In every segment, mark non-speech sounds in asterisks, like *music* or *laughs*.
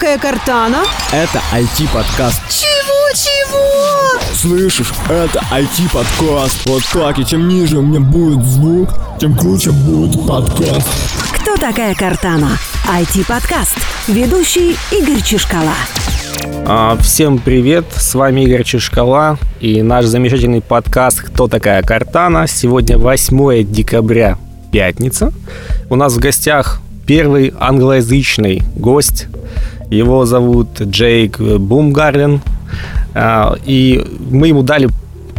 такая Картана? Это IT-подкаст. Чего-чего? Слышишь, это IT-подкаст. Вот так, и чем ниже у меня будет звук, тем круче будет подкаст. Кто такая Картана? IT-подкаст. Ведущий Игорь Чешкала. А, Всем привет, с вами Игорь Чешкала и наш замечательный подкаст «Кто такая Картана?». Сегодня 8 декабря, пятница. У нас в гостях первый англоязычный гость. Его зовут Джейк Бумгарлен. А, И мы ему дали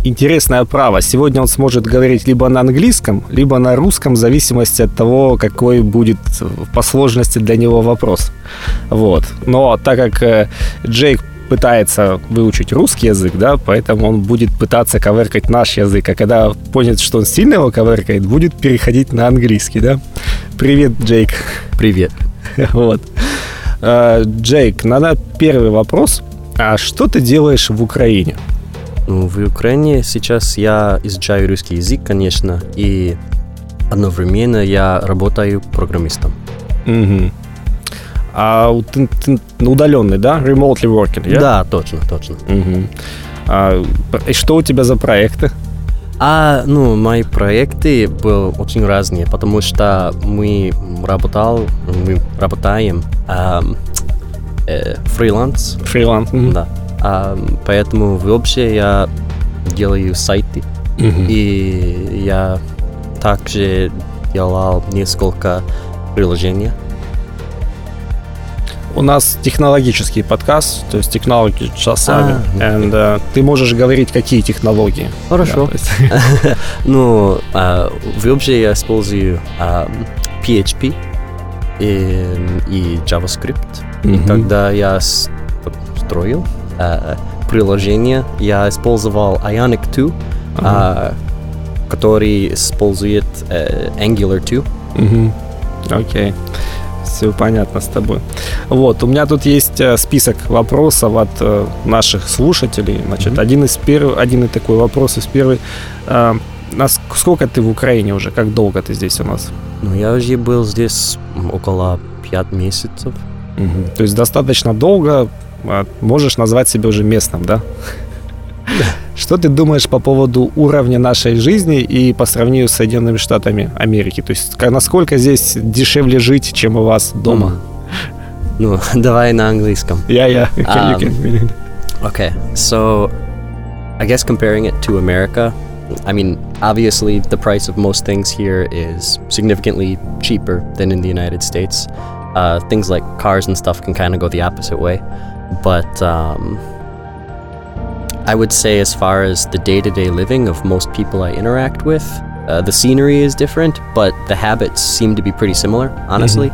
интересное право. Сегодня он сможет говорить либо на английском, либо на русском, в зависимости от того, какой будет по сложности для него вопрос. Вот. Но так как э, Джейк пытается выучить русский язык, да, поэтому он будет пытаться коверкать наш язык, а когда понял, что он сильно его коверкает, будет переходить на английский, да. Привет, Джейк. Привет. *laughs* Вот. Э, Джейк, надо первый вопрос. А что ты делаешь в Украине? Ну, в Украине сейчас я изучаю русский язык, конечно, и одновременно я работаю программистом. Мгм. А ты, ты удаленный, да? Remotely working, yeah? Да, точно, точно. Мгм. А, и что у тебя за проекты? А, ну, мои проекты были очень разные, потому что мы работал, мы работаем ам, э, фриланс, Фриланс? Мгм. да. Ам, поэтому вообще я делаю сайты, Мгм. и я также делал несколько приложений. У нас технологический подкаст, то есть технологии часами. А, And, э, ты можешь говорить, какие технологии. Хорошо. Да, то есть- *laughs* Ну, а, вообще я использую PHP и, и JavaScript. И когда я строил а, приложение, я использовал Ionic 2, а, который использует э, Angular 2. Мгм. Окей. Все понятно с тобой. Вот, у меня тут есть э, список вопросов от э, наших слушателей. Значит, Мгм. один из первых, один и такой вопрос из первый. Э, нас- сколько ты в Украине уже? Как долго ты здесь у нас? Ну, я уже был здесь около 5 месяцев. Мгм. То есть достаточно долго а, можешь назвать себя уже местным, да? Что ты думаешь по поводу уровня нашей жизни и по сравнению с Соединенными Штатами Америки? То есть насколько здесь дешевле жить, чем у вас дома? Ну, давай на английском. Я, я. Um, Okay, so I guess comparing it to America, I mean, obviously the price of most things here is significantly cheaper than in the United States. Uh, things like cars and stuff can kind of go the opposite way. But um, I would say, as far as the day to day living of most people I interact with, uh, the scenery is different, but the habits seem to be pretty similar, honestly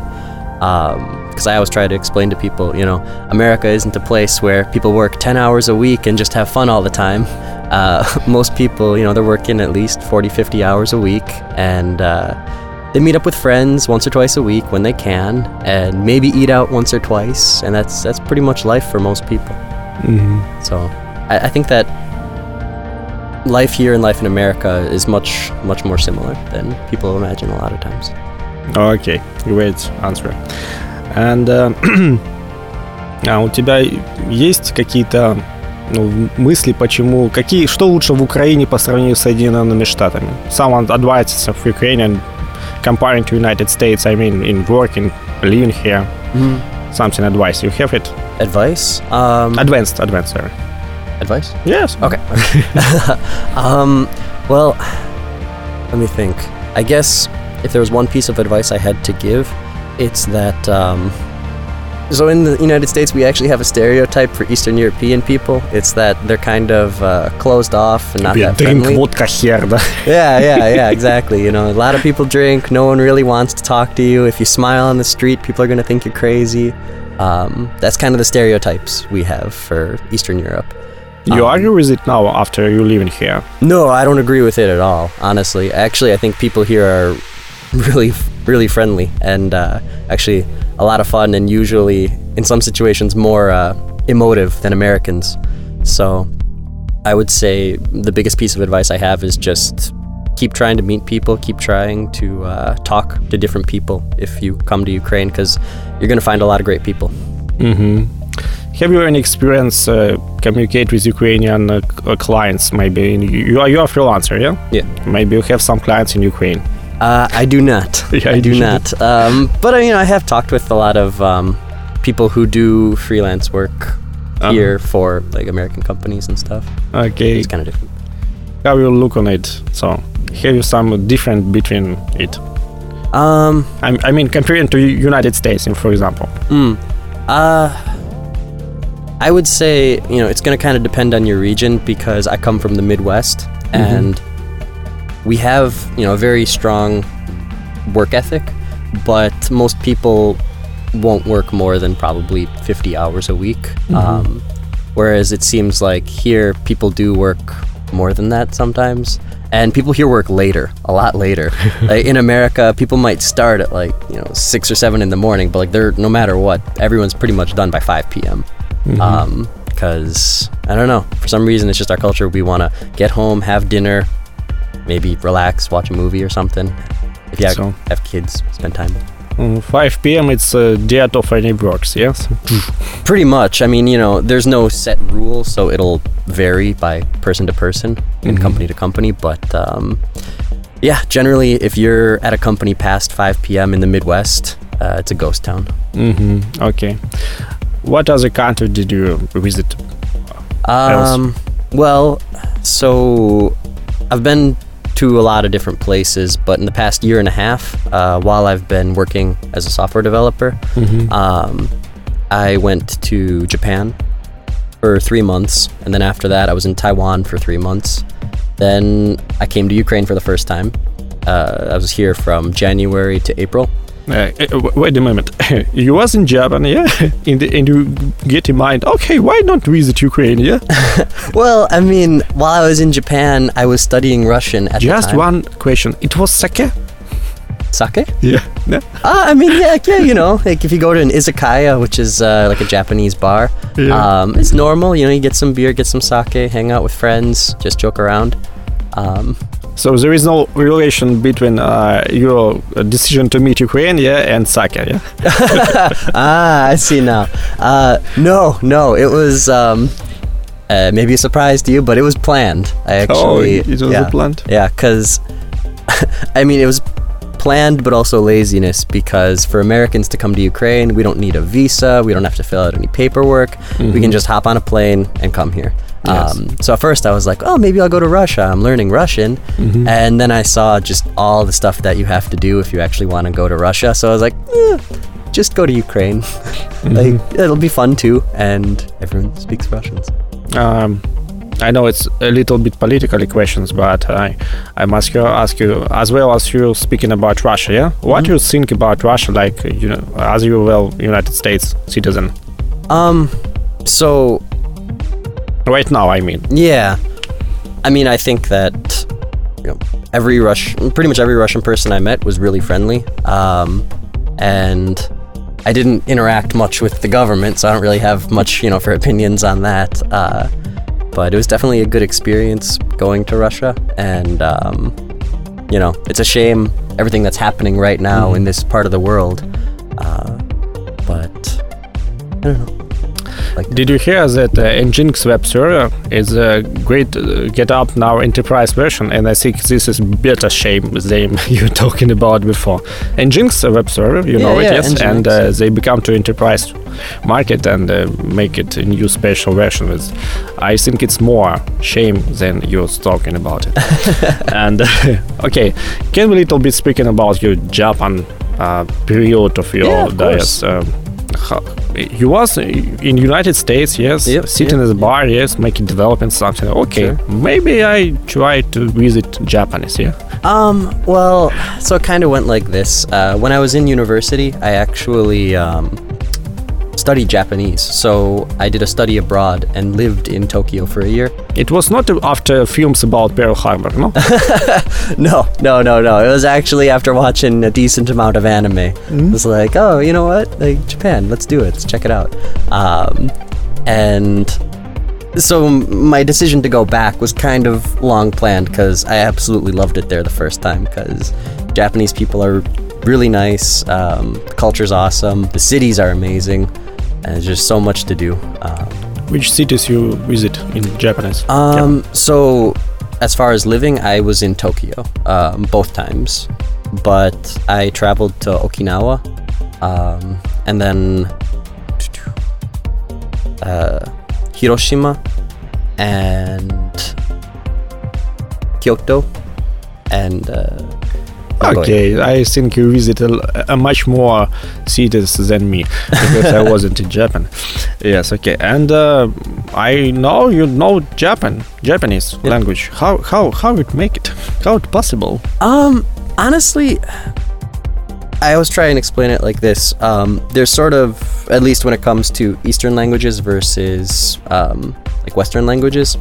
because I always try to explain to people, you know, America isn't a place where people work 10 hours a week and just have fun all the time. *laughs* Uh, most people, you know, they're working at least 40, 50 hours a week and uh, they meet up with friends once or twice a week when they can and maybe eat out once or twice. And that's, that's pretty much life for most people. So I, I think that life here and life in America is much, much more similar than people imagine a lot of times. Окей, great answer. And, uh, *clears throat* а у тебя есть какие-то ну, мысли, почему, какие, что лучше в Украине по сравнению с Соединенными Штатами? Some advices of Ukrainian comparing to United States, I mean, in working, living here, something advice. You have it? Advice? Um, Advanced, advanced, sorry. advice? Yes. Okay. *laughs* um, well, let me think. I guess if there was one piece of advice I had to give, it's that. Um, so in the United States, we actually have a stereotype for Eastern European people. It's that they're kind of uh, closed off and not We that drink friendly. vodka here, *laughs* yeah, yeah, yeah, exactly. You know, a lot of people drink. No one really wants to talk to you. If you smile on the street, people are going to think you're crazy. Um, that's kind of the stereotypes we have for Eastern Europe. You Um, argue with it now after you living here? No, I don't agree with it at all, honestly. Actually, I think people here are really, really friendly and uh, actually a lot of fun and usually, in some situations, more uh, emotive than Americans. So I would say the biggest piece of advice I have is just keep trying to meet people, keep trying to uh, talk to different people if you come to Ukraine because you're going to find a lot of great people. hmm Have you any experience uh, communicate with Ukrainian uh, uh, clients? Maybe in, you are you are a freelancer, yeah? Yeah. Maybe you have some clients in Ukraine. Uh, I do not. *laughs* Yeah, I do should. not. Um, but I mean, I have talked with a lot of um, people who do freelance work Uh-huh. here for like American companies and stuff. Okay, It's kind of different. how you look on it? So, have you some different between it? Um, I, I mean, comparing to United States, for example. Mm. Uh, I would say, you know, it's going to kind of depend on your region because I come from the Midwest and we have, you know, a very strong work ethic, but most people won't work more than probably 50 hours a week. Um, whereas it seems like here people do work more than that sometimes. And people here work later, a lot later. *laughs* like in America, people might start at like you know six or seven in the morning, but like they're no matter what, everyone's pretty much done by five p.m. Um, because I don't know, for some reason it's just our culture. We want to get home, have dinner, maybe relax, watch a movie or something. If you have, So- have kids, spend time. Mm, 5 p.m. It's uh, dead of any works, yes? *laughs* Pretty much. I mean, you know, there's no set rule, so it'll vary by person to person and Mhm. company to company. But um, yeah, generally, if you're at a company past 5 p.m. in the Midwest, uh, it's a ghost town. hmm Okay. What other country did you visit? else? Um, well, so I've been to a lot of different places, but in the past year and a half, uh, while I've been working as a software developer, um, I went to Japan for three months, and then after that, I was in Taiwan for three months. Then I came to Ukraine for the first time. Uh, I was here from January to April. Uh, uh, wait a moment. *laughs* you was in Japan, yeah? *laughs* in the, and you get in mind, okay, why not visit Ukraine, yeah? *laughs* Well, I mean, while I was in Japan, I was studying Russian at Just the time. one question. It was sake? Sake? Yeah. No? Ah, I mean, yeah, yeah, you know, like if you go to an izakaya, which is uh, like a Japanese bar, Yeah. um, it's normal. You know, you get some beer, get some sake, hang out with friends, just joke around. Um, So there is no relation between uh, your decision to meet Ukraine, yeah, and sake, yeah? *laughs* ah, I see now. Uh, no, no, it was um, uh, maybe a surprise to you, but it was planned. I actually, oh, it was yeah, plant. Yeah, because *laughs* I mean, it was planned, but also laziness. Because for Americans to come to Ukraine, we don't need a visa. We don't have to fill out any paperwork. We can just hop on a plane and come here. Yes. Um, so at first I was like, oh, maybe I'll go to Russia. I'm learning Russian. And then I saw just all the stuff that you have to do if you actually want to go to Russia. So I was like, eh, just go to Ukraine. *laughs* like it'll be fun too, and everyone speaks Russian. Um, I know it's a little bit politically questions, but I, I must ask you as well as you speaking about Russia. Yeah, what do you think about Russia? Like you know, as you well United States citizen Um, so right now. I mean, Yeah. I mean, I think that you know, every Rush, pretty much every Russian person I met was really friendly. Um, and I didn't interact much with the government, so I don't really have much, you know, for *laughs* opinions on that. Uh, but it was definitely a good experience going to Russia. And, um, you know, it's a shame everything that's happening right now in this part of the world. Uh, but I don't know. Like, did you hear that uh, Nginx web server is a great uh, get up now enterprise version, and I think this is better shame than *laughs* you were talking about before. Nginx web server, you Yeah, know yeah, it, yes, and uh, they become to enterprise market and uh, make it a new special version with i think it's more shame than you're talking about it. *laughs* And *laughs* okay can we little bit speaking about your japan uh, period of your Yeah, of diet how, you was in united states yes Yep, sitting yep, at the bar yes making development something okay Sure. maybe i try to visit japanese yeah Um, well, so it kind of went like this. Uh, when I was in university, I actually um, studied Japanese. So I did a study abroad and lived in Tokyo for a year. it was not after films about pearl harbor no *laughs* No, no, no, no. It was actually after watching a decent amount of anime. It was like, oh, you know what? Like Japan, let's do it. Let's check it out. Um, and so my decision to go back was kind of long planned because I absolutely loved it there the first time because Japanese people are really nice. Um, the culture's awesome. The cities are amazing. And there's just so much to do. Um, Which cities you visit in Japanese? um, so as far as living, I was in Tokyo um, both times, but I traveled to Okinawa, um, and then uh, Hiroshima and Kyoto and uh. Okay, I think you visit a, a much more cities than me because I wasn't in Japan. *laughs* Yes, okay, and uh, I know you know Japan, Japanese language. How how how it make it? How it possible? Um, honestly, I always try and explain it like this. Um, there's sort of, at least when it comes to Eastern languages versus um, like Western languages,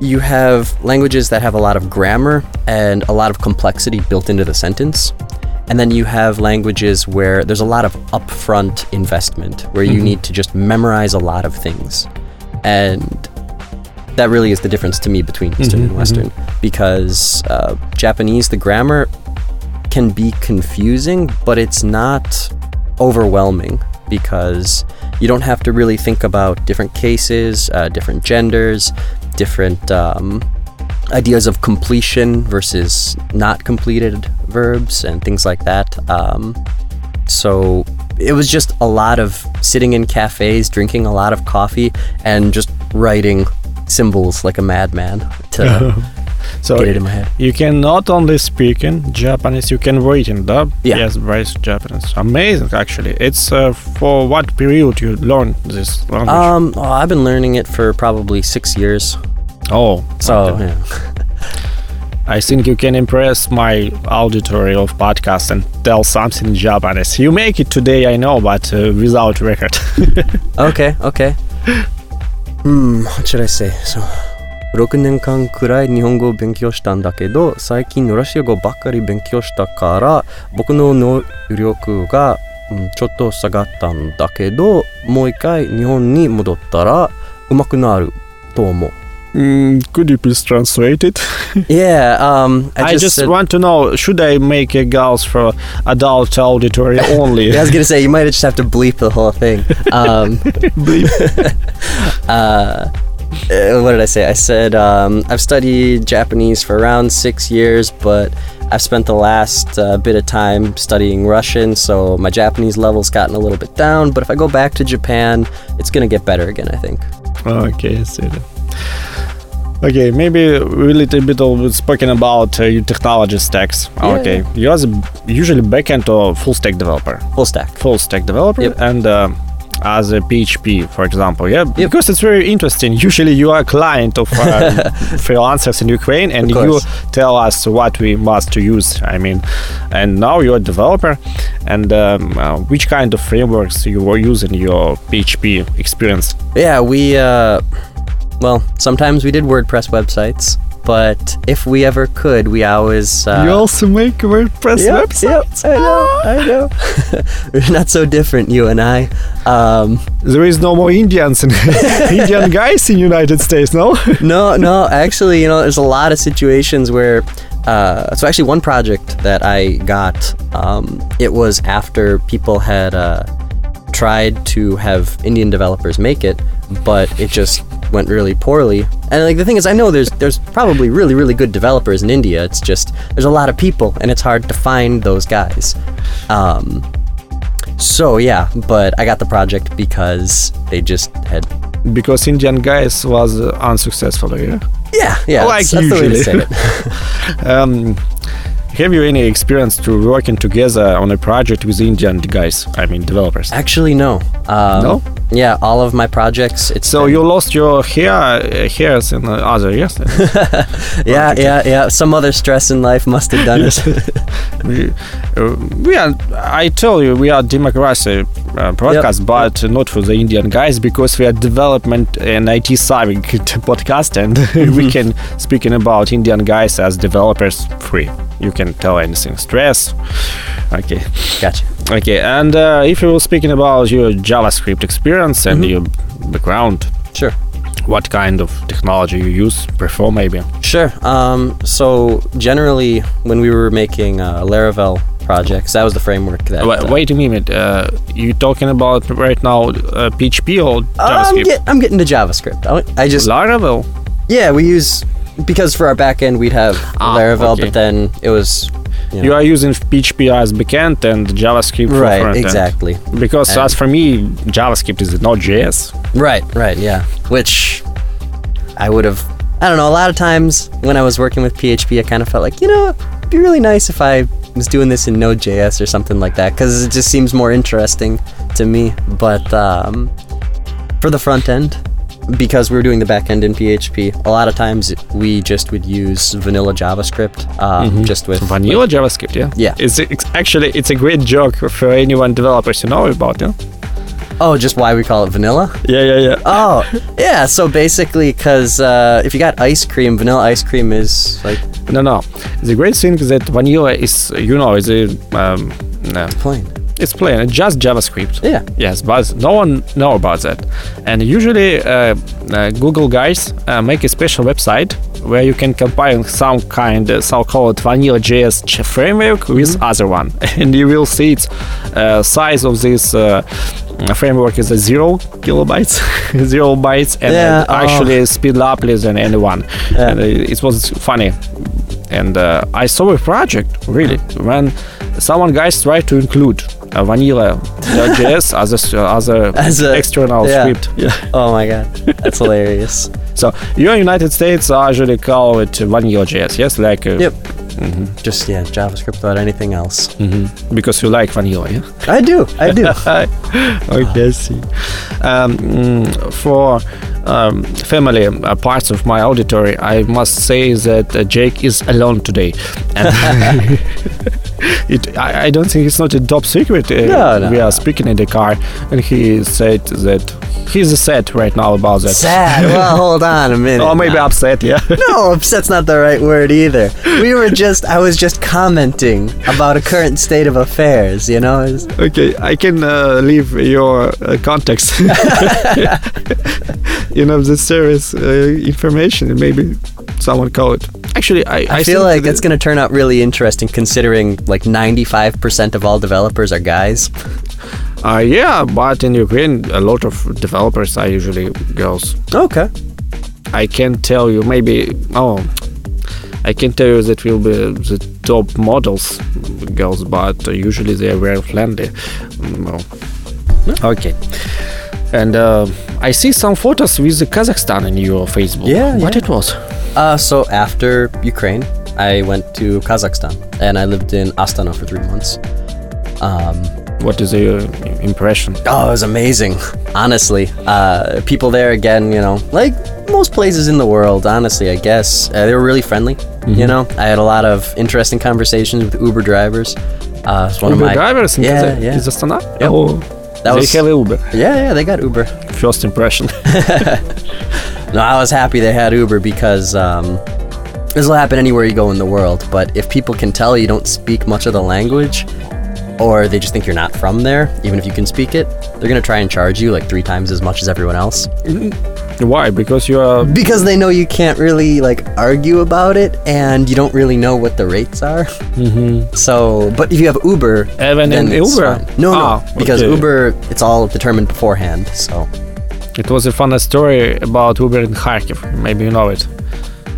you have languages that have a lot of grammar and a lot of complexity built into the sentence. And then you have languages where there's a lot of upfront investment, where you need to just memorize a lot of things. And that really is the difference to me between Eastern and Western because uh, Japanese, the grammar can be confusing, but it's not overwhelming because you don't have to really think about different cases, uh, different genders, different um, ideas of completion versus not completed verbs, and things like that. Um, so it was just a lot of sitting in cafes, drinking a lot of coffee, and just writing symbols like a madman to *laughs* So get it in my head. you can not only speak in Japanese, you can write in dub. Yeah. Yes, write Japanese. Amazing, actually. It's uh, for what period you learn this language? Um, oh, I've been learning it for probably six years. oh, So okay. yeah. *laughs* I think you can impress my auditory of podcast and tell something in Japanese. You make it today, I know, but uh, without record. *laughs* okay, okay. Hmm, what should I say? So, 6年間くらい日本語を勉強したんだけど最近ロシア語ばっかり勉強したから僕の能力が、うん、ちょっと下がったんだけどもう一回日本に戻ったら上手くなると思う Mm, could you please translate it? Yeah, um, I, I, just, just said- want to know should I make a girls for adult auditory only? I was gonna say you might just have to bleep the whole thing. Um, uh, uh, what did I say? I said um, I've studied Japanese for around six years, but I've spent the last uh, bit of time studying Russian, so my Japanese level's gotten a little bit down. But if I go back to Japan, it's gonna get better again. I think. Okay, I see that. Okay, maybe a little bit of spoken about uh, your technology stacks. Yeah, okay, you're usually backend or full stack developer. Full stack. Full stack developer Yep. and uh, as a PHP, for example. Yeah, Yep. because it's very interesting. Usually, you are a client of uh, *laughs* freelancers in Ukraine, and you tell us what we must to use. I mean, and now you're a developer, and um, uh, which kind of frameworks you were using your PHP experience? Yeah, we, uh, well, sometimes we did WordPress websites, but if we ever could, we always. Uh, you also make WordPress Yep, websites. yep, I know, I *laughs* know. We're *laughs* not so different, you and I. Um, There is no more Indians and *laughs* Indian guys in United States, no? no, no, actually, you know, there's a lot of situations where. Uh, so actually, one project that I got, um, it was after people had uh, tried to have Indian developers make it, but it just went really poorly. And like the thing is, I know there's there's probably really really good developers in India. It's just there's a lot of people, and it's hard to find those guys. Um, so yeah, but I got the project because they just had because Indian guys was uh, unsuccessful, yeah. yeah yeah Like that's, that's the way to say usually. it. *laughs* Um, have you any experience to working together on a project with Indian guys? I mean, developers. Actually, no. Um, No? Yeah, all of my projects. It's So been- you lost your hair, uh, hairs in the other yes? *laughs* yeah yeah yeah. Some other stress in life must have done it. *laughs* we, uh, we are. I tell you, we are democracy uh, podcast, but not for the Indian guys because we are development and IT savvy *laughs* podcast, and we can speaking about Indian guys as developers free. You can tell anything. Stress. Okay. gotcha. Okay, and uh, if you were speaking about your JavaScript experience and your background, Sure. what kind of technology you use, prefer maybe? Sure. Um, so generally, when we were making uh, Laravel projects. That was the framework that. Wait, uh, wait a minute. Uh, you talking about right now uh, PHP or I'm, JavaScript? get, I'm getting to JavaScript. I, I just Laravel. yeah, we use because for our backend we'd have Ah, Laravel, okay. but then it was you know, You are using PHP as backend and JavaScript for right frontend. exactly Because And- as for me, JavaScript is not JS. right right yeah which I would have I don't know a lot of times when I was working with PHP I kind of felt like you know it'd be really nice if I was doing this in Node.js or something like that because it just seems more interesting to me but um, for the front end because we were doing the backend in PHP a lot of times we just would use vanilla JavaScript um, just with Vanilla JavaScript, yeah. Yeah. It's, it's actually it's a great joke for anyone developers to know about, yeah. Oh, just why we call it vanilla? Yeah, yeah, yeah. Oh, *laughs* yeah. So basically, because uh, if you got ice cream, vanilla ice cream is like No, no. The great thing is that vanilla is, you know, is a um, no, plain. It's plain, just JavaScript. Yeah. Yes, but no one know about that. And usually, uh, uh, Google guys uh, make a special website where you can compile some kind of so-called vanilla JS framework with Mm-hmm. other one, *laughs* and you will see its uh, size of this. Uh, framework is a zero kilobytes *laughs* zero bytes and Yeah, uh, oh. actually speed up less than anyone Yeah. and uh, it was funny and uh, I saw a project really when someone guys tried to include a vanilla JS *laughs* as a as a, As a- external yeah. script. Yeah. *laughs* Oh my god, that's hilarious. *laughs* So you in United States usually call it vanilla JS, yes, like uh, Yep. Just yeah, JavaScript without anything else. mhm, because you like vanilla. Yeah. I do. I do. *laughs* okay, I see. Um, for um, family uh, parts of my auditory, I must say that uh, Jake is alone today. *laughs* *laughs* It, I, I don't think it's not a top secret. Uh, No, no, we no. are speaking in the car, and he said that he's sad right now about that. Sad. Well, *laughs* hold on a minute. Or maybe now. upset, yeah. *laughs* No, upset's not the right word either. *laughs* We were just, I was just commenting about a current state of affairs, you know? It's- Okay, I can uh, leave your uh, context. you know, the service uh, information, and maybe someone call it. Actually, I, I, feel like it's going to turn out really interesting considering like 95% of all developers are guys. Uh, yeah, but in Ukraine, a lot of developers are usually girls. Okay. I can tell you, maybe, oh, I can tell you that will be the top models, girls, but usually they are very friendly. No. Okay. And uh, I see some photos with Kazakhstan in your Facebook. Yeah, What yeah. it was? Uh, so after Ukraine, I went to Kazakhstan and I lived in Astana for three months. Um, What is your impression? oh, it was amazing. *laughs* Honestly, uh, people there again, you know, like most places in the world. Honestly, I guess uh, they were really friendly. You know, I had a lot of interesting conversations with Uber drivers. Uh, it's one Uber of my drivers in yeah, yeah. in Astana? Yep. Oh, That they was- have Uber. yeah, yeah, they got Uber. First impression. *laughs* No, I was happy they had Uber because um, this will happen anywhere you go in the world. But if people can tell you don't speak much of the language, or they just think you're not from there, even if you can speak it, they're gonna try and charge you like three times as much as everyone else Why? Because you are. because they know you can't really like argue about it, and you don't really know what the rates are. Mm-hmm. So, but if you have Uber, Even in Uber? fine. No, no, Ah, because okay. Uber it's all determined beforehand. So. It was a fun story about Uber in Kharkiv. Maybe you know it.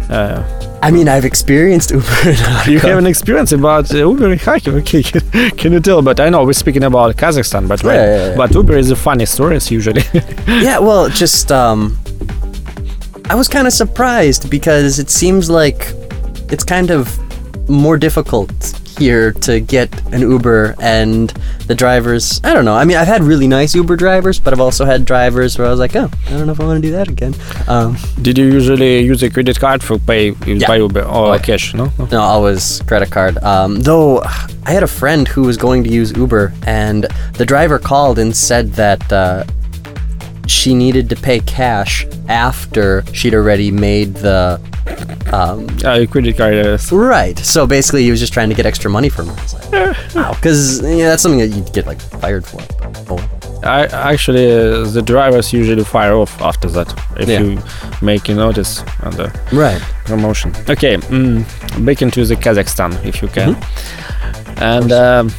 Uh, I mean, I've experienced *laughs* Uber. in you have an experience about uh, Uber in Kharkiv. *laughs* Okay, can, can you tell? But I know we're speaking about Kazakhstan, but right. Yeah, yeah, yeah. But Uber is a funny stories usually. *laughs* yeah, well, just um I was kind of surprised because it seems like it's kind of more difficult here to get an Uber and the drivers, I don't know. I mean, I've had really nice Uber drivers, but I've also had drivers where I was like, "Oh, I don't know if I want to do that again." Um Did you usually use a credit card for pay Yeah. by Uber or Oh, cash? No. no? No, always credit card. Um, though I had a friend who was going to use Uber, and the driver called and said that uh, she needed to pay cash after she'd already made the. Um, Uh, credit card. Yes. right. So basically, he was just trying to get extra money from her. I like, *laughs* wow, because yeah, that's something that you'd get like fired for. Oh. I actually uh, the drivers usually fire off after that if Yeah. you make a notice on the Right. promotion. Okay, mm, back into the Kazakhstan if you can. And um,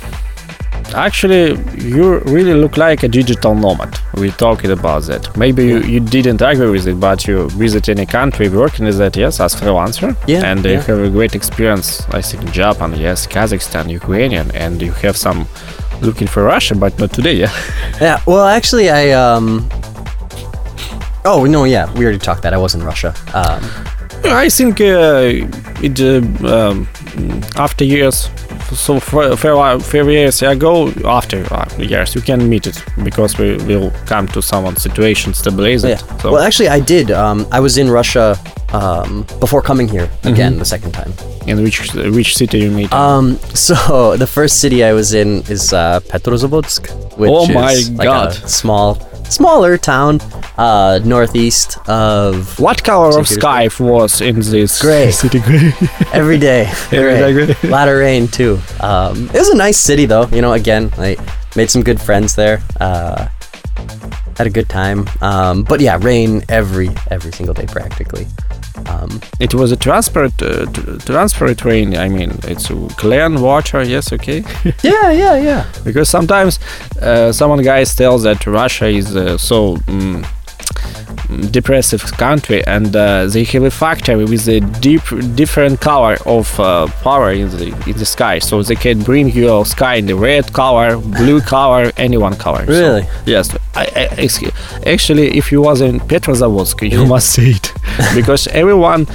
actually, you really look like a digital nomad. We're talking about that. Maybe you, you didn't agree with it, but you visit any country working with that, yes, as freelancer. Yeah, And you yeah. have a great experience, I think, in Japan, yes, Kazakhstan, Ukrainian, and you have some looking for Russia, but not today, yeah. *laughs* Yeah. Well, actually, I um. Oh no, yeah, we already talked that. I was in Russia. Um, I think uh, it uh, um, after years, so for fair, fair years ago, after uh, years, you can meet it because we will come to some situation stabilize yeah. it. So Well, actually, I did. Um, I was in Russia um, before coming here again the second time. in which which city you meet? Um, so *laughs* the first city I was in is uh, Petrozavodsk, which Oh is my like God. a small, smaller town uh, northeast of what color of sky was in this Gray. *laughs* city? Gray. every day. *laughs* Every day Gray. lot of rain too. Um, it was a nice city though. You know, again, I made some good friends there. Uh, had a good time. Um, but yeah, rain every every single day practically. Um, it was a transport uh, t- transfer train. I mean, it's clear water. Yes, okay. *laughs* yeah, yeah, yeah. because sometimes uh, someone guys tells that Russia is uh, so mm, depressive country and uh, they have a factory with a deep different color of uh, power in the in the sky so they can bring you sky in the red color blue *laughs* color any one color So, Really? yes I, I, excuse- actually if you was in Petrozavodsk *laughs* you must see it *laughs* because everyone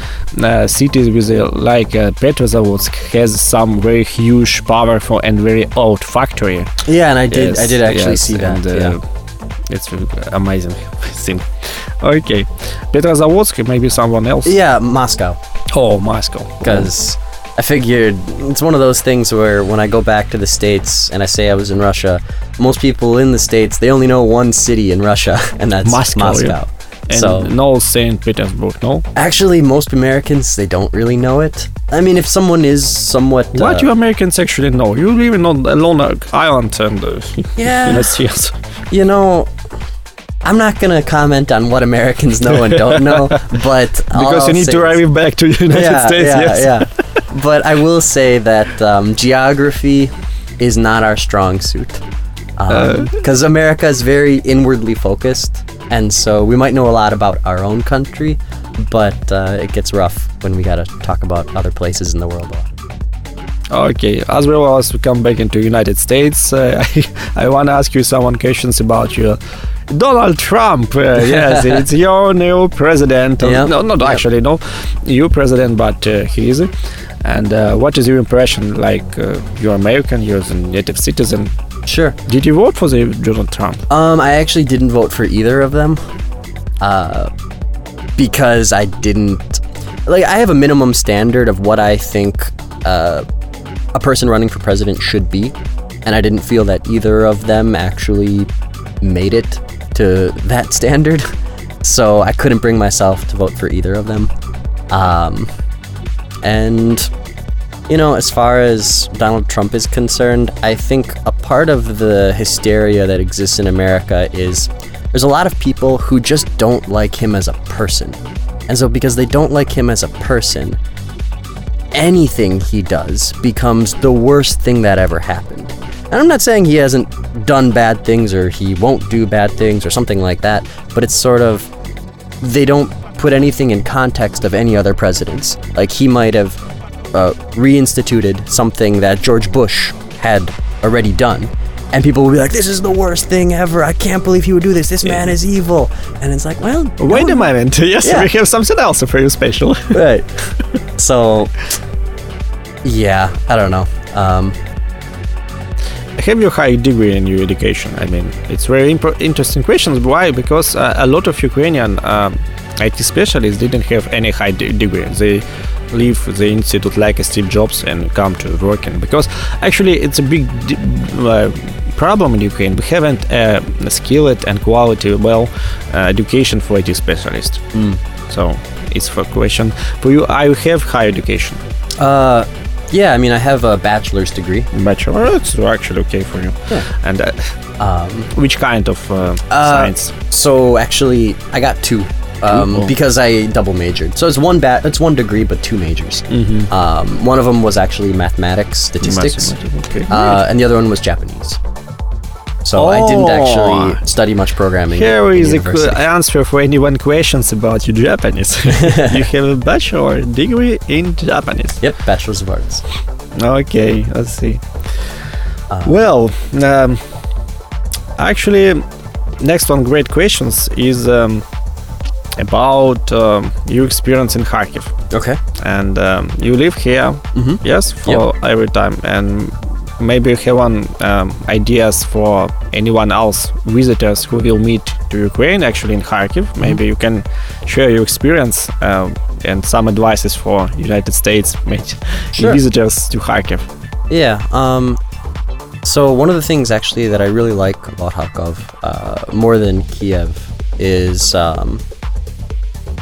uh, cities with a, like uh, Petrozavodsk has some very huge powerful and very old factory Yeah, and I did. I did actually yes, see that. and, uh, yeah. It's amazing thing. Okay, Petrozavodsk, maybe someone else. Yeah, Moscow. Oh, Moscow. because I figured it's one of those things where when I go back to the states and I say I was in Russia, most people in the states they only know one city in Russia, *laughs* and that's Moscow, Moscow. yeah. And so no Saint Petersburg. No. actually, most Americans they don't really know it. I mean, if someone is somewhat what uh, you Americans actually know? You live in on a lone island and uh, *laughs* Yeah. you know. I'm not gonna comment on what Americans know and don't know, *laughs* but Because you need to arrive back to the United yeah, States. yeah, yes. yeah. *laughs* But I will say that um, geography is not our strong suit. Uh. Because America is very inwardly focused, and so we might know a lot about our own country, but uh, it gets rough when we gotta talk about other places in the world. a lot. Okay, as well as we come back into United States, uh, *laughs* I, I want to ask you some questions about you. Donald Trump, uh, *laughs* yes, it's your new president. Yep. No, not Yep. actually, no, you president, but uh, he is. And uh, what is your impression? Like, uh, you're American, you're a native citizen. Sure. Did you vote for the Donald Trump? Um, I actually didn't vote for either of them, uh, because I didn't like. I have a minimum standard of what I think uh, a person running for president should be, and I didn't feel that either of them actually made it to that standard. So I couldn't bring myself to vote for either of them. Um, and you know, as far as Donald Trump is concerned, I think a part of the hysteria that exists in America is there's a lot of people who just don't like him as a person. And so, because they don't like him as a person, anything he does becomes the worst thing that ever happened. And I'm not saying he hasn't done bad things or he won't do bad things or something like that, but it's sort of they don't put anything in context of any other presidents. Like he might have uh, reinstituted something that George Bush had already done. And people will be like, "This is the worst thing ever! I can't believe he would do this. This man is evil." And it's like, well, Wait no, a minute. *laughs* Yes, Yeah. we have something else for you special. right? so, yeah, I don't know. Um, have you high degree in your education? I mean, it's very imp- interesting questions. Why? Because uh, a lot of Ukrainian um, IT specialists didn't have any high de- degree. They leave the institute like Steve Jobs and come to working. Because actually, it's a big d- uh, problem in Ukraine. We haven't uh, skilled and quality well uh, education for IT specialists. So it's for question for you. I have high education, uh, yeah, I mean, I have a bachelor's degree. bachelor. It's actually okay for you. Yeah. And uh, Um, which kind of uh, Uh, science? So actually, I got two. um, Cool. because I double majored. So it's one bat, it's one degree, but two majors. Mm-hmm. Um, one of them was actually mathematics, statistics, Okay. uh, and the other one was Japanese. So I didn't Oh. actually study much programming. Here is a qu- answer for anyone questions about your Japanese. *laughs* you have a bachelor degree in Japanese. Yep, bachelor's of arts. Okay, let's see. Uh, well, um, actually, next one great questions is um, about um, your experience in Kharkiv. Okay. And um, you live here, Mhm. yes, for every time. And maybe you have one um, ideas for anyone else visitors who will meet to Ukraine actually in Kharkiv. Maybe you can share your experience um, and some advices for United States *laughs* Sure. visitors to Kharkiv. Yeah. Um, so one of the things actually that I really like about Kharkov, uh, more than Kiev, is um,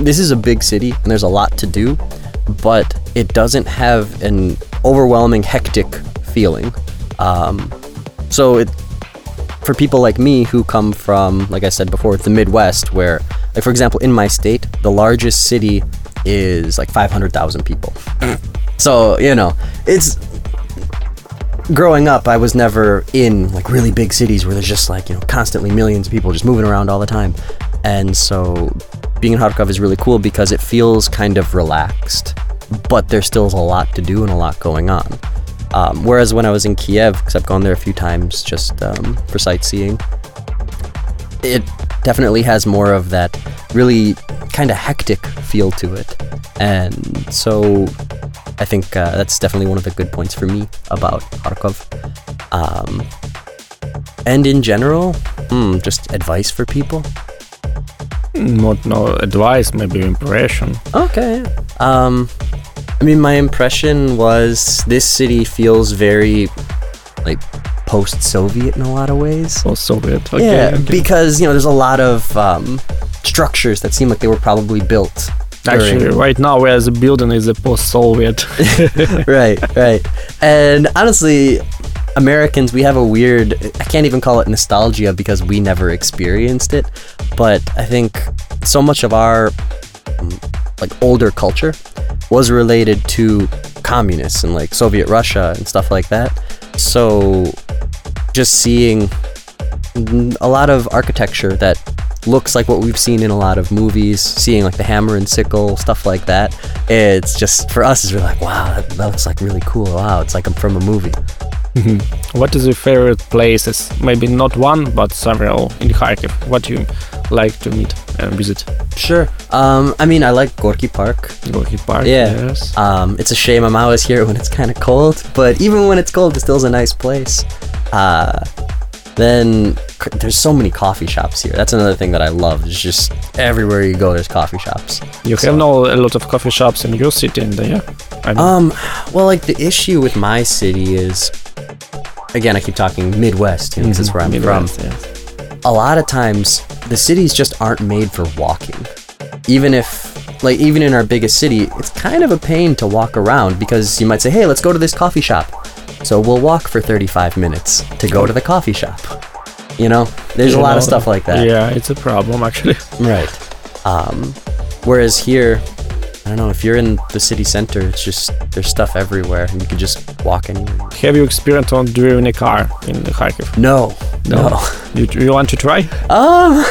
this is a big city and there's a lot to do, but it doesn't have an overwhelming, hectic feeling. Um, so it, for people like me who come from, like I said before, the Midwest, where, like for example, in my state, the largest city is like 500,000 people. *laughs* so you know, it's growing up, I was never in like really big cities where there's just like, you know, constantly millions of people just moving around all the time. And so being in Kharkov is really cool because it feels kind of relaxed, but there's still a lot to do and a lot going on. Um, whereas when I was in Kiev, because I've gone there a few times just um, for sightseeing, it definitely has more of that really kind of hectic feel to it. And so I think uh, that's definitely one of the good points for me about Kharkov. Um, and in general, hmm, just advice for people. Not no advice, maybe impression. Okay. Um, I mean, my impression was this city feels very like post-Soviet in a lot of ways. Or Soviet. Okay, yeah, okay. because you know, there's a lot of um, structures that seem like they were probably built. during- Actually, right now, where the building is a post-Soviet. *laughs* *laughs* right, right. And honestly, Americans, we have a weird, I can't even call it nostalgia because we never experienced it. But I think so much of our like older culture was related to communists and like Soviet Russia and stuff like that. So just seeing a lot of architecture that looks like what we've seen in a lot of movies, seeing like the hammer and sickle, stuff like that. It's just for us, it's really like, wow, that, that looks like really cool. Wow, it's like I'm from a movie. Mm-hmm. what is your favorite places? Maybe not one, but several in Kharkiv. What you like to meet and visit? Sure. Um, I mean, I like Gorky Park. Gorky Park. Yeah. Yes. Um, it's a shame I'm always here *laughs* when it's kind of cold, but even when it's cold, it still's a nice place. Uh, then c- there's so many coffee shops here. That's another thing that I love. It's just everywhere you go, there's coffee shops. you so- have no a lot of coffee shops in your city, and yeah. I mean, Um, well, like the issue with my city is, again, I keep talking Midwest, you know, that's where I'm Midwest, from. yes. A lot of times, the cities just aren't made for walking. Even if, like, even in our biggest city, it's kind of a pain to walk around because you might say, "Hey, let's go to this coffee shop." So we'll walk for 35 minutes to go to the coffee shop. You know, there's a You lot of stuff like that. Yeah, it's a problem actually. *laughs* Right. Um, whereas here, I don't know, if you're in the city center, it's just there's stuff everywhere and you can just walk anywhere. have you experienced on driving a car in Kharkiv? No. No. You, you want to try? Um,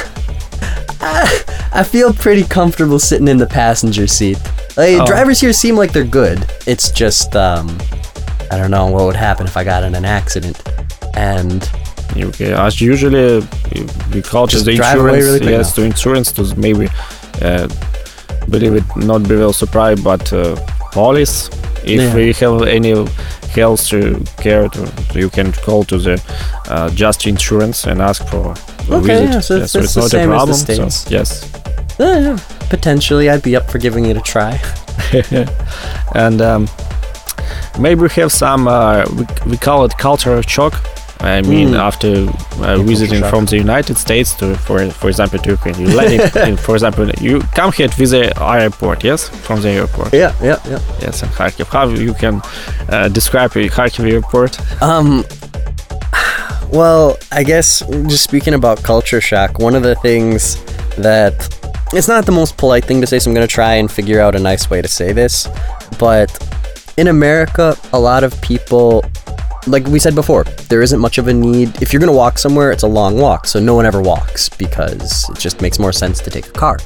I, I feel pretty comfortable sitting in the passenger seat. Like, Oh. Drivers here seem like they're good. It's just, um, I don't know what would happen if I got in an accident. And can, as usually, we call to Just the insurance. really yes, now. to insurance to maybe uh, believe it not be well surprised, but uh, police. If Yeah. we have any health uh, care, to, you can call to the uh, just insurance and ask for a Okay, visit. yeah, so Yeah, it's- not a problem. so, yes, eh, potentially I'd be up for giving it a try. *laughs* and um, maybe we have some. Uh, we, we call it cultural shock. I mean, Mm. after uh, visiting from the United States to, for for example, to Ukraine, you landing, *laughs* in, for example, you come here to the airport, yes, from the airport, Yeah, yeah, yeah. yes, in Kharkiv. How you can uh, describe your Kharkiv airport? Um, well, I guess just speaking about culture shock, one of the things that it's not the most polite thing to say, so I'm gonna try and figure out a nice way to say this. But in America, a lot of people, like we said before, there isn't much of a need. If you're gonna walk somewhere, it's a long walk, so no one ever walks because it just makes more sense to take a car.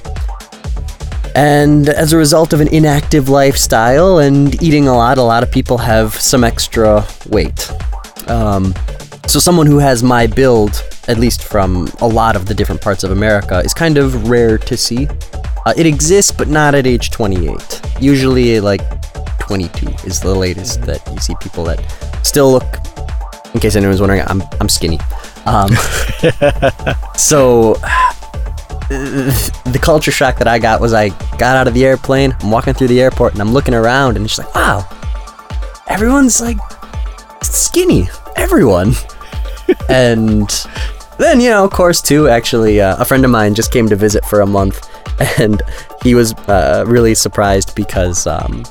And as a result of an inactive lifestyle and eating a lot, a lot of people have some extra weight. Um, so, someone who has my build, at least from a lot of the different parts of America, is kind of rare to see. Uh, it exists, but not at age 28. Usually, like 22 is the latest that you see people that still look. In case anyone's wondering, I'm I'm skinny. Um, *laughs* so the culture shock that I got was I got out of the airplane, I'm walking through the airport, and I'm looking around, and it's just like, wow, everyone's like skinny, everyone. *laughs* and then, you know, of course, too, actually, uh, a friend of mine just came to visit for a month, *laughs* and he was uh, really surprised because um,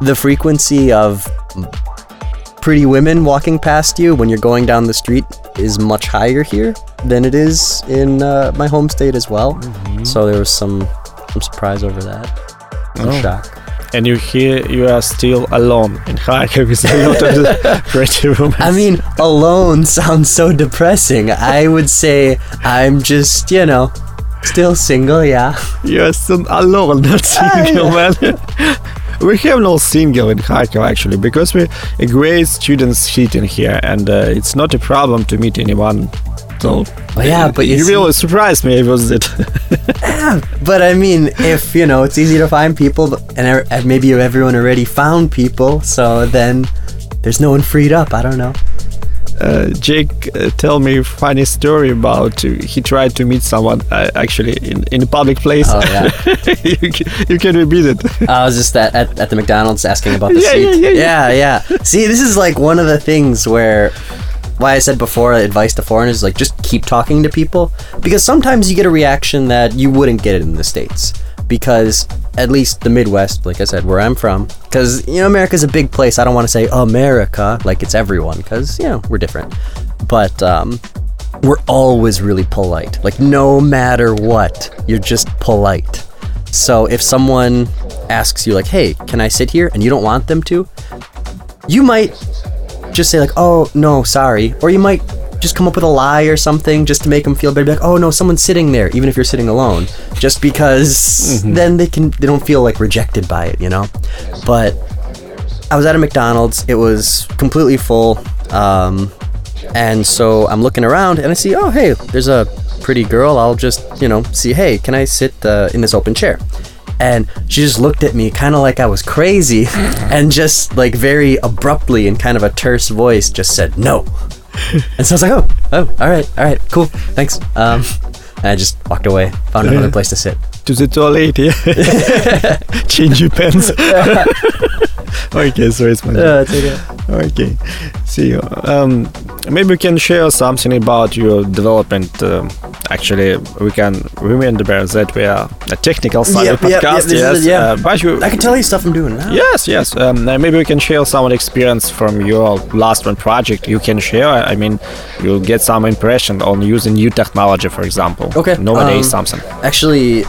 the frequency of pretty women walking past you when you're going down the street is much higher here than it is in uh, my home state as well. So there was some some surprise over that. Some Oh. shock. And you here, you are still alone in Kharkiv *laughs* with a lot of pretty women. I mean, alone sounds so depressing. I would say I'm just, you know, still single, yeah. you are still alone, not single, *laughs* man. *laughs* we have no single in Kharkiv actually because we a great students city in here, and uh, it's not a problem to meet anyone. So Oh, yeah, but you you see- really surprised me. Was it? *laughs* But I mean, if, you know, it's easy to find people, er- and maybe everyone already found people, so then there's no one freed up. I don't know. Uh, Jake, uh, tell me a funny story about uh, he tried to meet someone uh, actually in, in a public place. Oh, yeah. *laughs* you, can, you can repeat it. I was just at, at, at the McDonald's asking about the Yeah, seat. yeah, yeah, yeah, yeah. See, this is like one of the things where why I said before advice to foreigners is like just keep talking to people because sometimes you get a reaction that you wouldn't get it in the states because at least the Midwest, like I said, where I'm from, because you know America's a big place. I don't want to say America like it's everyone because you know we're different, but um, we're always really polite. Like no matter what, you're just polite. So if someone asks you like, "Hey, can I sit here?" and you don't want them to, you might just say like, "Oh, no, sorry." Or you might just come up with a lie or something just to make them feel better. Be like, "Oh, no, someone's sitting there," even if you're sitting alone, just because then they can they don't feel like rejected by it, you know. But I was at a McDonald's. It was completely full. Um, and so I'm looking around and I see, oh, hey, there's a pretty girl. I'll just, you know, see, hey, can I sit uh, in this open chair? And she just looked at me kind of like I was crazy *laughs* and just like very abruptly in kind of a terse voice just said no. And so I was like, oh, oh, all right, all right, cool, thanks. Um, and I just walked away, found another place to sit. to the toilet, yeah. *laughs* Change your pants. *laughs* *laughs* okay, so it's my it's okay. Okay, see you. Um, maybe we can share something about your development. Um, actually, we can remember that we are a technical side Yep, of yep, yep, podcast. is yes, yeah. uh, but you. I can tell you stuff I'm doing now. Yes, yes. Um, uh, maybe we can share some experience from your last one project. You can share. I mean, you'll get some impression on using new technology, for example. Okay, Nowadays, um, something. Actually,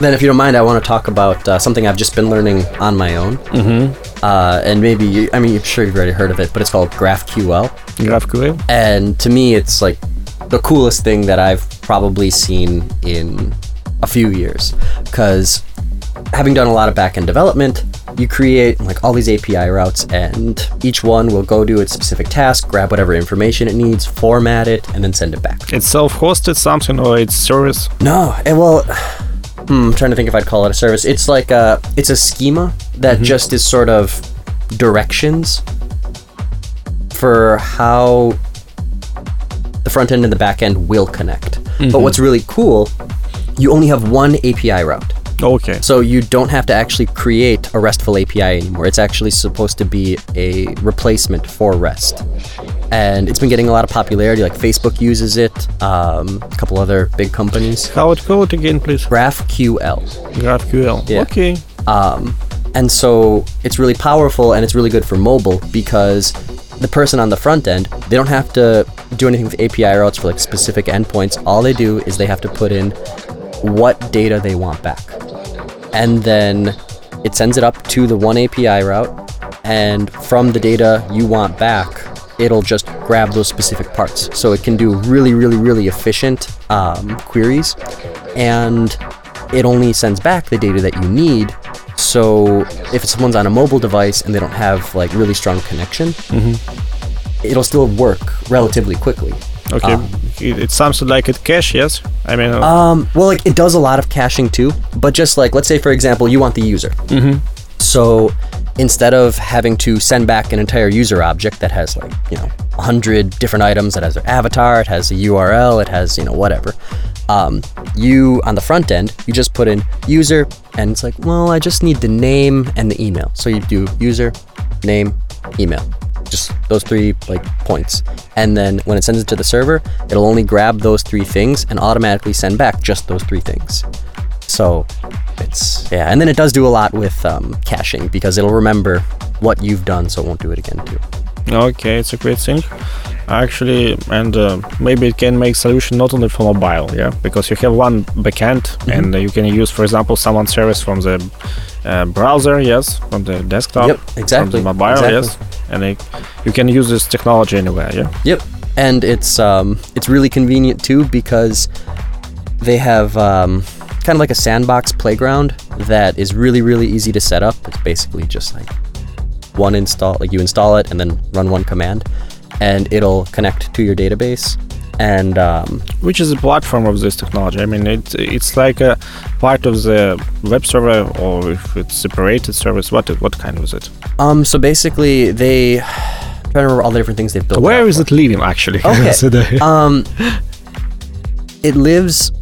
then if you don't mind, I want to talk about uh, something I've just been learning on my own. Mm-hmm. Uh, and maybe, you, I mean, I'm sure you've already heard of it, but it's called GraphQL. GraphQL. And to me, it's like the coolest thing that I've probably seen in a few years. Because having done a lot of backend development, you create like all these API routes, and each one will go do its specific task, grab whatever information it needs, format it, and then send it back. It's self-hosted something or it's service. No, eh, well, hmm, I'm trying to think if I'd call it a service. It's like a, it's a schema that just is sort of directions for how the front end and the back end will connect. But what's really cool, you only have one API route. Okay. So you don't have to actually create a RESTful API anymore. It's actually supposed to be a replacement for REST. And it's been getting a lot of popularity. Like Facebook uses it, um, a couple other big companies. How it called again, please? GraphQL. GraphQL. Yeah. Okay. Um, and so it's really powerful and it's really good for mobile because the person on the front end, they don't have to do anything with API routes for like specific endpoints. All they do is they have to put in what data they want back. And then it sends it up to the one API route. And from the data you want back, it'll just grab those specific parts. So it can do really, really, really efficient um, queries. And it only sends back the data that you need. So if someone's on a mobile device and they don't have like really strong connection, it'll still work relatively quickly. Okay, Um, it, it sounds like it cache, yes? I mean, uh, Um, well, like it does a lot of caching too, but just like let's say for example, you want the user. Mm-hmm. So instead of having to send back an entire user object that has like you know a hundred different items, that has their avatar, it has a URL, it has you know whatever. Um, you on the front end, you just put in user, and it's like, well, I just need the name and the email. So you do user, name, email just those three like points and then when it sends it to the server it'll only grab those three things and automatically send back just those three things so it's yeah and then it does do a lot with um, caching because it'll remember what you've done so it won't do it again too okay, it's a great thing. Actually, and uh, maybe it can make solution not only for mobile, yeah, because you have one backend Mm-hmm. and you can use, for example, someone service from the uh, browser, yes, from the desktop, Yep, from the mobile, exactly. yes, and it, you can use this technology anywhere, yeah. Yep, and it's um, it's really convenient too because they have um, kind of like a sandbox playground that is really really easy to set up. It's basically just like one install, like you install it and then run one command, and it'll connect to your database. And um, Which is the platform of this technology? I mean, it, it's like a part of the web server, or if it's a separated service. What what kind is it? um, so basically they. *sighs* I'm trying to remember all the different things they've built. Where is out is for. it living actually? *laughs* Okay. Um, it lives,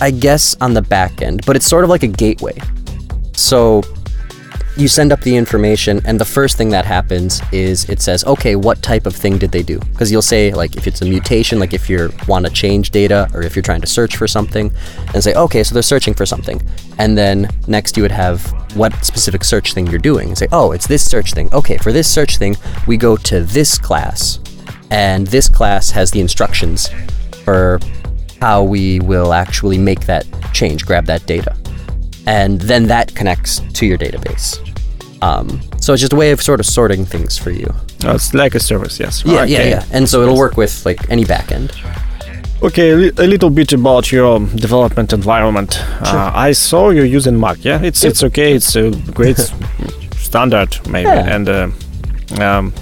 I guess, on the back end, but it's sort of like a gateway. So you send up the information, and the first thing that happens is it says, okay, what type of thing did they do? Because you'll say, like, if it's a mutation, like if you want to change data or if you're trying to search for something, and say, okay, so they're searching for something. And then next you would have what specific search thing you're doing, and say, oh, it's this search thing. Okay, for this search thing, we go to this class, and this class has the instructions for how we will actually make that change, grab that data. And then that connects to your database. Um, so it's just a way of sort of sorting things for you. Oh, it's like a service, yes. Yeah, yeah, Okay. yeah. And so it'll work with like any backend. Okay, a, little bit about your development environment. Uh, I saw you using Mac. Yeah, it's it's okay. It's a great *laughs* standard, maybe. Yeah. And uh, um,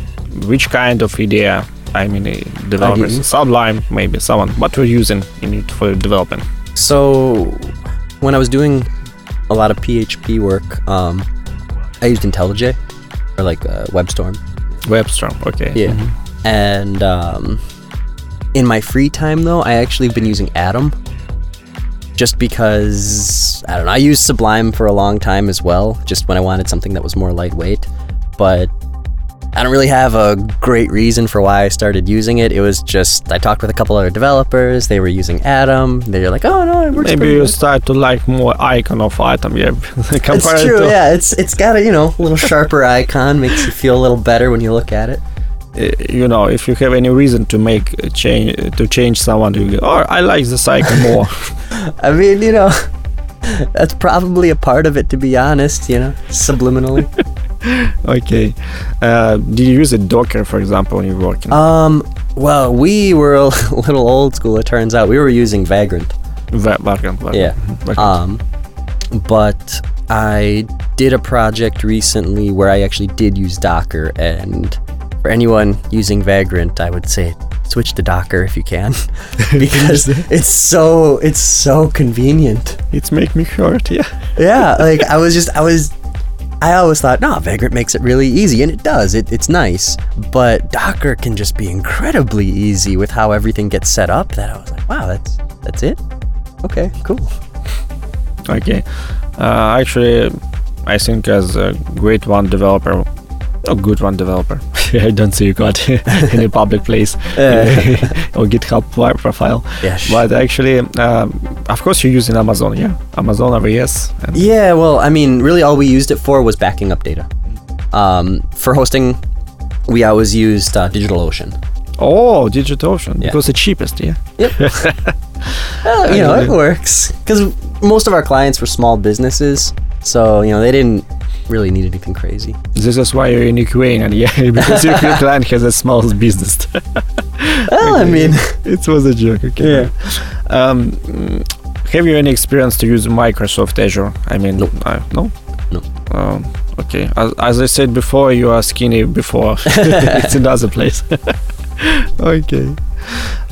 which kind of idea? I mean, uh, developers, IDE? Sublime, maybe someone. What you're using in it for development? So when I was doing a lot of PHP work, um, I used IntelliJ or like uh, WebStorm. WebStorm. Okay. Yeah. And um, in my free time, though, I actually have been using Atom just because, I don't know, I used Sublime for a long time as well, just when I wanted something that was more lightweight. But I don't really have a great reason for why I started using it. It was just, I talked with a couple other developers, they were using Atom. They're like, oh, no, it works Maybe you good." start to like more icon of Atom. yeah. *laughs* compared It's true, to, yeah. It's it's got a you know a little sharper *laughs* icon, makes you feel a little better when you look at it. uh, you know, if you have any reason to make a change to change someone, you go, oh, I like this icon more. *laughs* I mean, you know, that's probably a part of it, to be honest. You know, subliminally. *laughs* okay. Uh, did you use a Docker, for example, when you're working? um. Well, we were a *laughs* little old school. It turns out we were using Vagrant. Va- Vagrant, Vagrant. Yeah. Vagrant. Um, but I did a project recently where I actually did use Docker, and for anyone using Vagrant, I would say switch to Docker if you can, *laughs* because it's so it's so convenient. it's make me hurt, yeah. Yeah, like I was just I was. I always thought, no, Vagrant makes it really easy, and it does. It, it's nice, but Docker can just be incredibly easy with how everything gets set up. That I was like, wow, that's that's it. Okay, cool. Okay. Uh, actually, I think as a great one developer, a good one developer, *laughs* I don't see you got *laughs* in a public place *laughs* or GitHub profile. Yeah, sh- But actually, um, of course, you're using Amazon, yeah? Amazon AWS. Yeah, well, I mean, really, all we used it for was backing up data. Um, for hosting, we always used uh, DigitalOcean. Oh, DigitalOcean, Yeah. because the cheapest, yeah? Yep. Uh, you know, it works because most of our clients were small businesses, so you know they didn't really need anything crazy. This is why you're in Ukrainian, yeah, *laughs* because your *laughs* client has a small business. Well, *laughs* I mean, it was a joke. Okay. Yeah. Um, have you any experience to use Microsoft Azure? I mean, No. uh, no. No. Um, okay. As, as I said before, you are skinny before. it's another place. okay.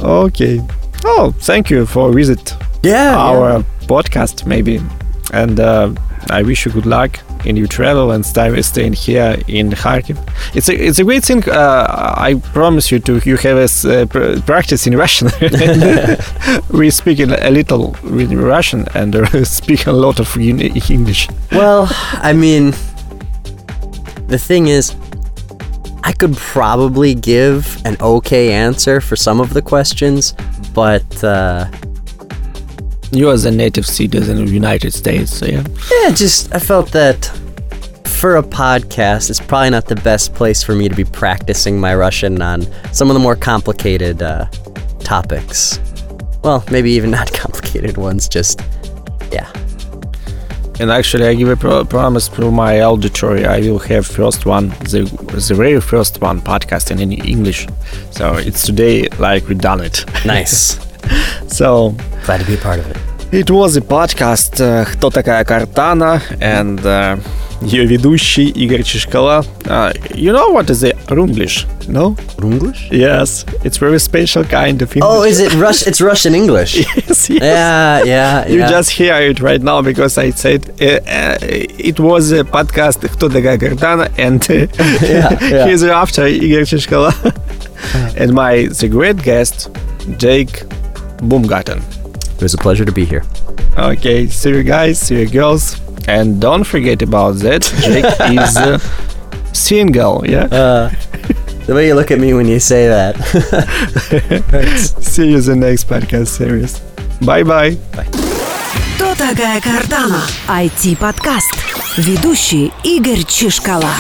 Okay. Oh, thank you for visit yeah, our podcast, maybe, and uh, I wish you good luck in your travel and stay staying here in Kharkiv. It's a it's a great thing. Uh, I promise you to you have us uh, pr- practice in Russian. *laughs* we speak a little in Russian and uh, *laughs* speak a lot of English. Well, I mean, the thing is, I could probably give an okay answer for some of the questions, but uh, You as a native citizen of the United States, so yeah. yeah, just I felt that for a podcast, it's probably not the best place for me to be practicing my Russian on some of the more complicated uh, topics. Well, maybe even *laughs* not complicated ones. Just yeah. And actually, I give a pro- promise to my auditory. I will have first one, the the very first one podcast in English. So it's today like we done it. Nice. *laughs* *laughs* so glad to be a part of it. It was a podcast uh, «Кто такая Кортана?» and uh, ее ведущий Игорь Uh, you know what is it? Runglish, no? Runglish? Yes, it's very special kind of English. Oh, is it Russian? It's Russian English. *laughs* yes, yes, Yeah, yeah, You yeah. just hear it right now because I said uh, uh, it was a podcast «Кто такая Кортана?» and *laughs* yeah, yeah. he's after Игорь Chishkala and my the great guest, Jake Boomgaarden. It was a pleasure to be here. Okay, see you guys, see you girls. And don't forget about that. *laughs* Jake is uh, single, yeah? Uh, the way you look at me when you say that. *laughs* see you in the next podcast series. Bye-bye. Кто такая Кортана? IT-подкаст. Ведущий Игорь Чешкала.